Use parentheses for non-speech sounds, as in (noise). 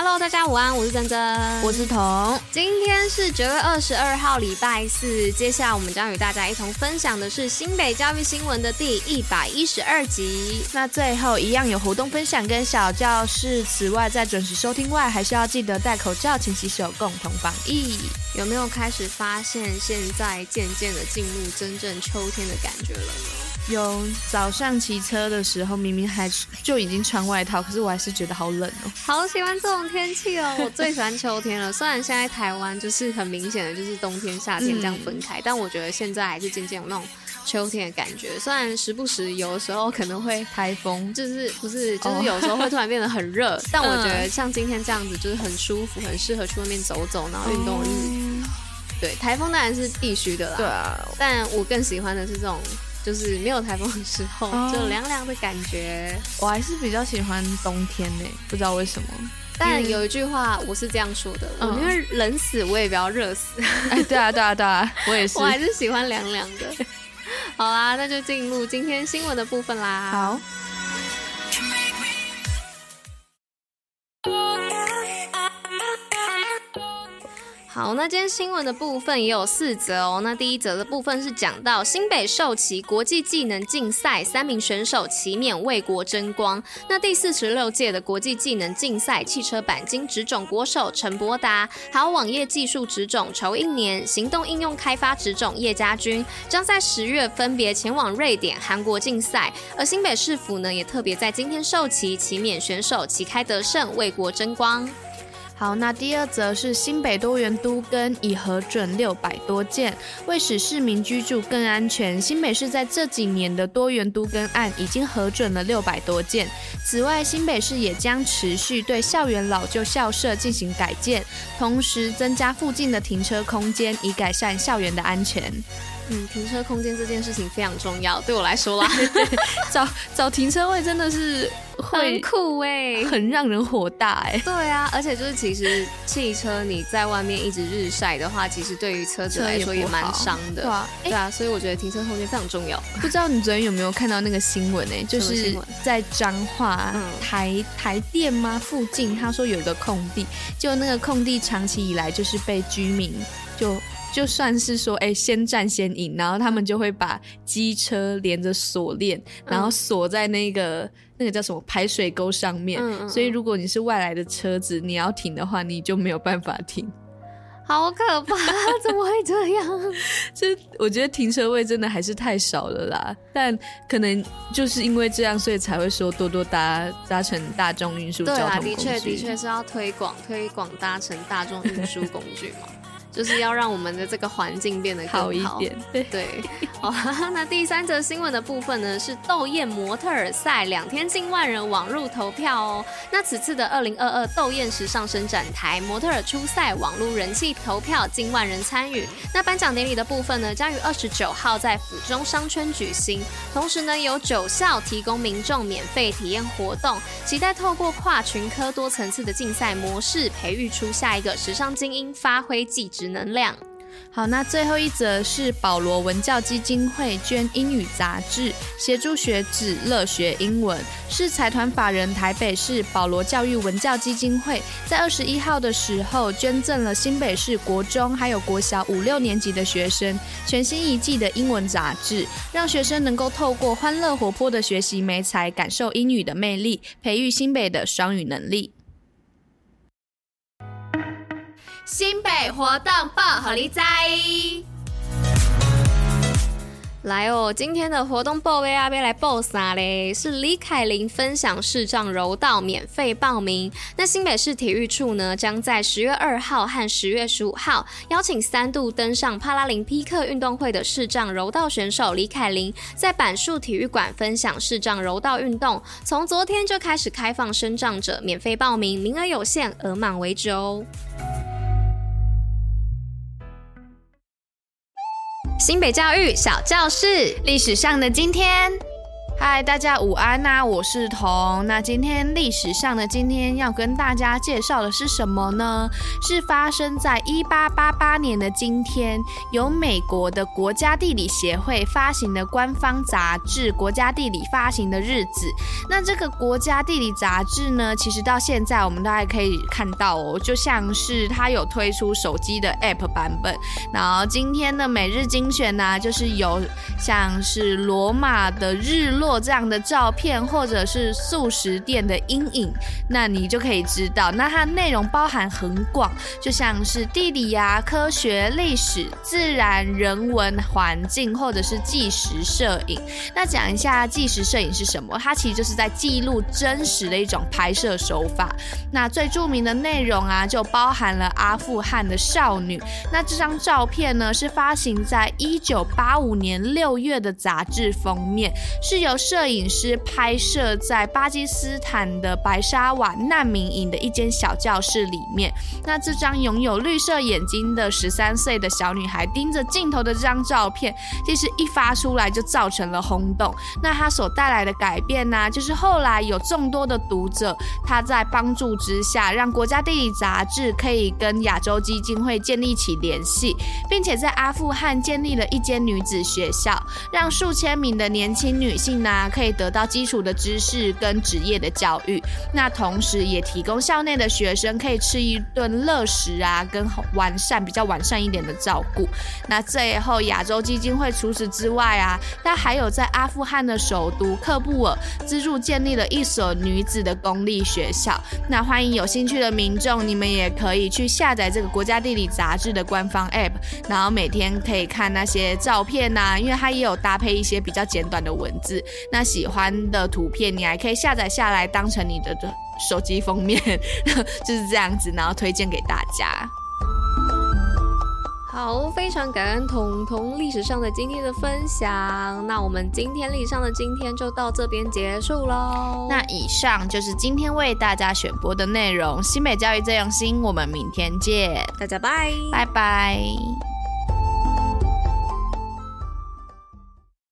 Hello，大家午安，我是珍珍，我是彤。今天是九月二十二号，礼拜四。接下来我们将与大家一同分享的是新北教育新闻的第一百一十二集。那最后一样有活动分享跟小教室。此外，在准时收听外，还是要记得戴口罩、勤洗手，共同防疫。有没有开始发现，现在渐渐的进入真正秋天的感觉了呢？有早上骑车的时候，明明还就已经穿外套，可是我还是觉得好冷哦。好喜欢这种天气哦，我最喜欢秋天了。虽然现在台湾就是很明显的就是冬天、夏天这样分开，嗯，但我觉得现在还是渐渐有那种秋天的感觉。虽然时不时有的时候可能会台风，就是不是就是有时候会突然变得很热，哦，(laughs) 但我觉得像今天这样子就是很舒服，很适合去外面走走，然后运动日。嗯、对，台风当然是必须的啦。对啊，但我更喜欢的是这种。就是没有台风的时候，哦、就凉凉的感觉。我还是比较喜欢冬天呢，不知道为什么。但有一句话我是这样说的：嗯、我宁愿冷死，我也不要热死。哎，对啊，对啊，对啊，(laughs) 我也是。我还是喜欢凉凉的。好啦，那就进入今天新闻的部分啦。好。好，那今天新闻的部分也有四则哦。那第一则的部分是讲到新北兽棋国际技能竞赛，三名选手齐勉为国争光。那第四十六届的国际技能竞赛汽车鈑金职种国手陈博达，还有网页技术职种仇应年、行动应用开发职种叶家军，将在十月分别前往瑞典、韩国竞赛。而新北市府呢，也特别在今天授旗旗勉选手旗开得胜，为国争光。好，那第二则是新北多元都更已核准六百多件，为使市民居住更安全，新北市在这几年的多元都更案已经核准了六百多件。此外，新北市也将持续对校园老旧校舍进行改建，同时增加附近的停车空间，以改善校园的安全。嗯，停车空间这件事情非常重要，对我来说啦，(laughs) (laughs) 找找停车位真的是会很酷哎，很让人火大哎。对啊，而且就是其实汽车你在外面一直日晒的话，其实对于车子来说也蛮伤的。对啊，对啊，所以我觉得停车空间非常重要。不知道你昨天有没有看到那个新闻呢？就是在彰化台台电吗附近，他说有一个空地，就那个空地长期以来就是被居民就。就算是说，哎、欸，先占先赢，然后他们就会把机车连着锁链，然后锁在那个、嗯、那个叫什么排水沟上面。嗯嗯，所以如果你是外来的车子，你要停的话，你就没有办法停。好可怕，(laughs) 怎么会这样？这我觉得停车位真的还是太少了啦。但可能就是因为这样，所以才会说多多搭搭乘大众运输交通工具。对啊，的确的确是要推广推广搭乘大众运输工具嘛。就是要让我们的这个环境变得更好，好一点。对，对好，(laughs) 那第三则新闻的部分呢，是斗艳模特儿赛两天近万人网路投票哦。那此次的二零二二斗艳时尚伸展台模特儿初赛网路人气投票近万人参与。那颁奖典礼的部分呢，将于二十九号在府中商圈举行。同时呢，有九校提供民众免费体验活动，期待透过跨群科多层次的竞赛模式，培育出下一个时尚精英，发挥技职能量。好，那最后一则是保罗文教基金会捐英语杂志，协助学子乐学英文。是财团法人台北市保罗教育文教基金会，在二十一号的时候捐赠了新北市国中还有国小五六年级的学生全新一季的英文杂志，让学生能够透过欢乐活泼的学习媒材，感受英语的魅力，培育新北的双语能力。新北活动报虎哩知，来哦！今天的活动报位啊，要来报啥嘞？是李凯琳分享视障柔道免费报名。那新北市体育处呢，将在十月二号和十月十五号邀请三度登上帕拉林匹克运动会的视障柔道选手李凯琳，在板树体育馆分享视障柔道运动。从昨天就开始开放身障者免费报名，名额有限，额满为止哦。新北教育小教室，历史上的今天。嗨，大家午安呐、我是彤。那今天历史上的今天要跟大家介绍的是什么呢？是发生在一八八八年的今天，由美国的国家地理协会发行的官方杂志《国家地理》发行的日子。那这个《国家地理》杂志呢，其实到现在我们都还可以看到哦，就像是它有推出手机的 App 版本。然后今天的每日精选呢、就是有像是罗马的日落。做这样的照片，或者是素食店的阴影，那你就可以知道，那它内容包含很广，就像是地理呀、啊、科学、历史、自然、人文、环境，或者是纪实摄影。那讲一下纪实摄影是什么？它其实就是在记录真实的一种拍摄手法。那最著名的内容啊，就包含了阿富汗的少女。那这张照片呢，是发行在一九八五年六月的杂志封面，是由。摄影师拍摄在巴基斯坦的白沙瓦难民营的一间小教室里面。那这张拥有绿色眼睛的十三岁的小女孩盯着镜头的这张照片，其实一发出来就造成了轰动。那它所带来的改变呢、就是后来有众多的读者，他在帮助之下，让国家地理杂志可以跟亚洲基金会建立起联系，并且在阿富汗建立了一间女子学校，让数千名的年轻女性呢。那可以得到基础的知识跟职业的教育，那同时也提供校内的学生可以吃一顿乐食啊，跟完善比较完善一点的照顾。那最后，亚洲基金会除此之外啊，它还有在阿富汗的首都喀布尔资助建立了一所女子的公立学校。那欢迎有兴趣的民众，你们也可以去下载这个国家地理杂志的官方 App，然后每天可以看那些照片呐、因为它也有搭配一些比较简短的文字。那喜欢的图片，你还可以下载下来当成你的手机封面，(laughs) 就是这样子，然后推荐给大家。好，非常感恩彤彤历史上的今天的分享。那我们今天历史上的今天就到这边结束喽。那以上就是今天为大家选播的内容。新北教育最用心，我们明天见，大家拜，拜拜。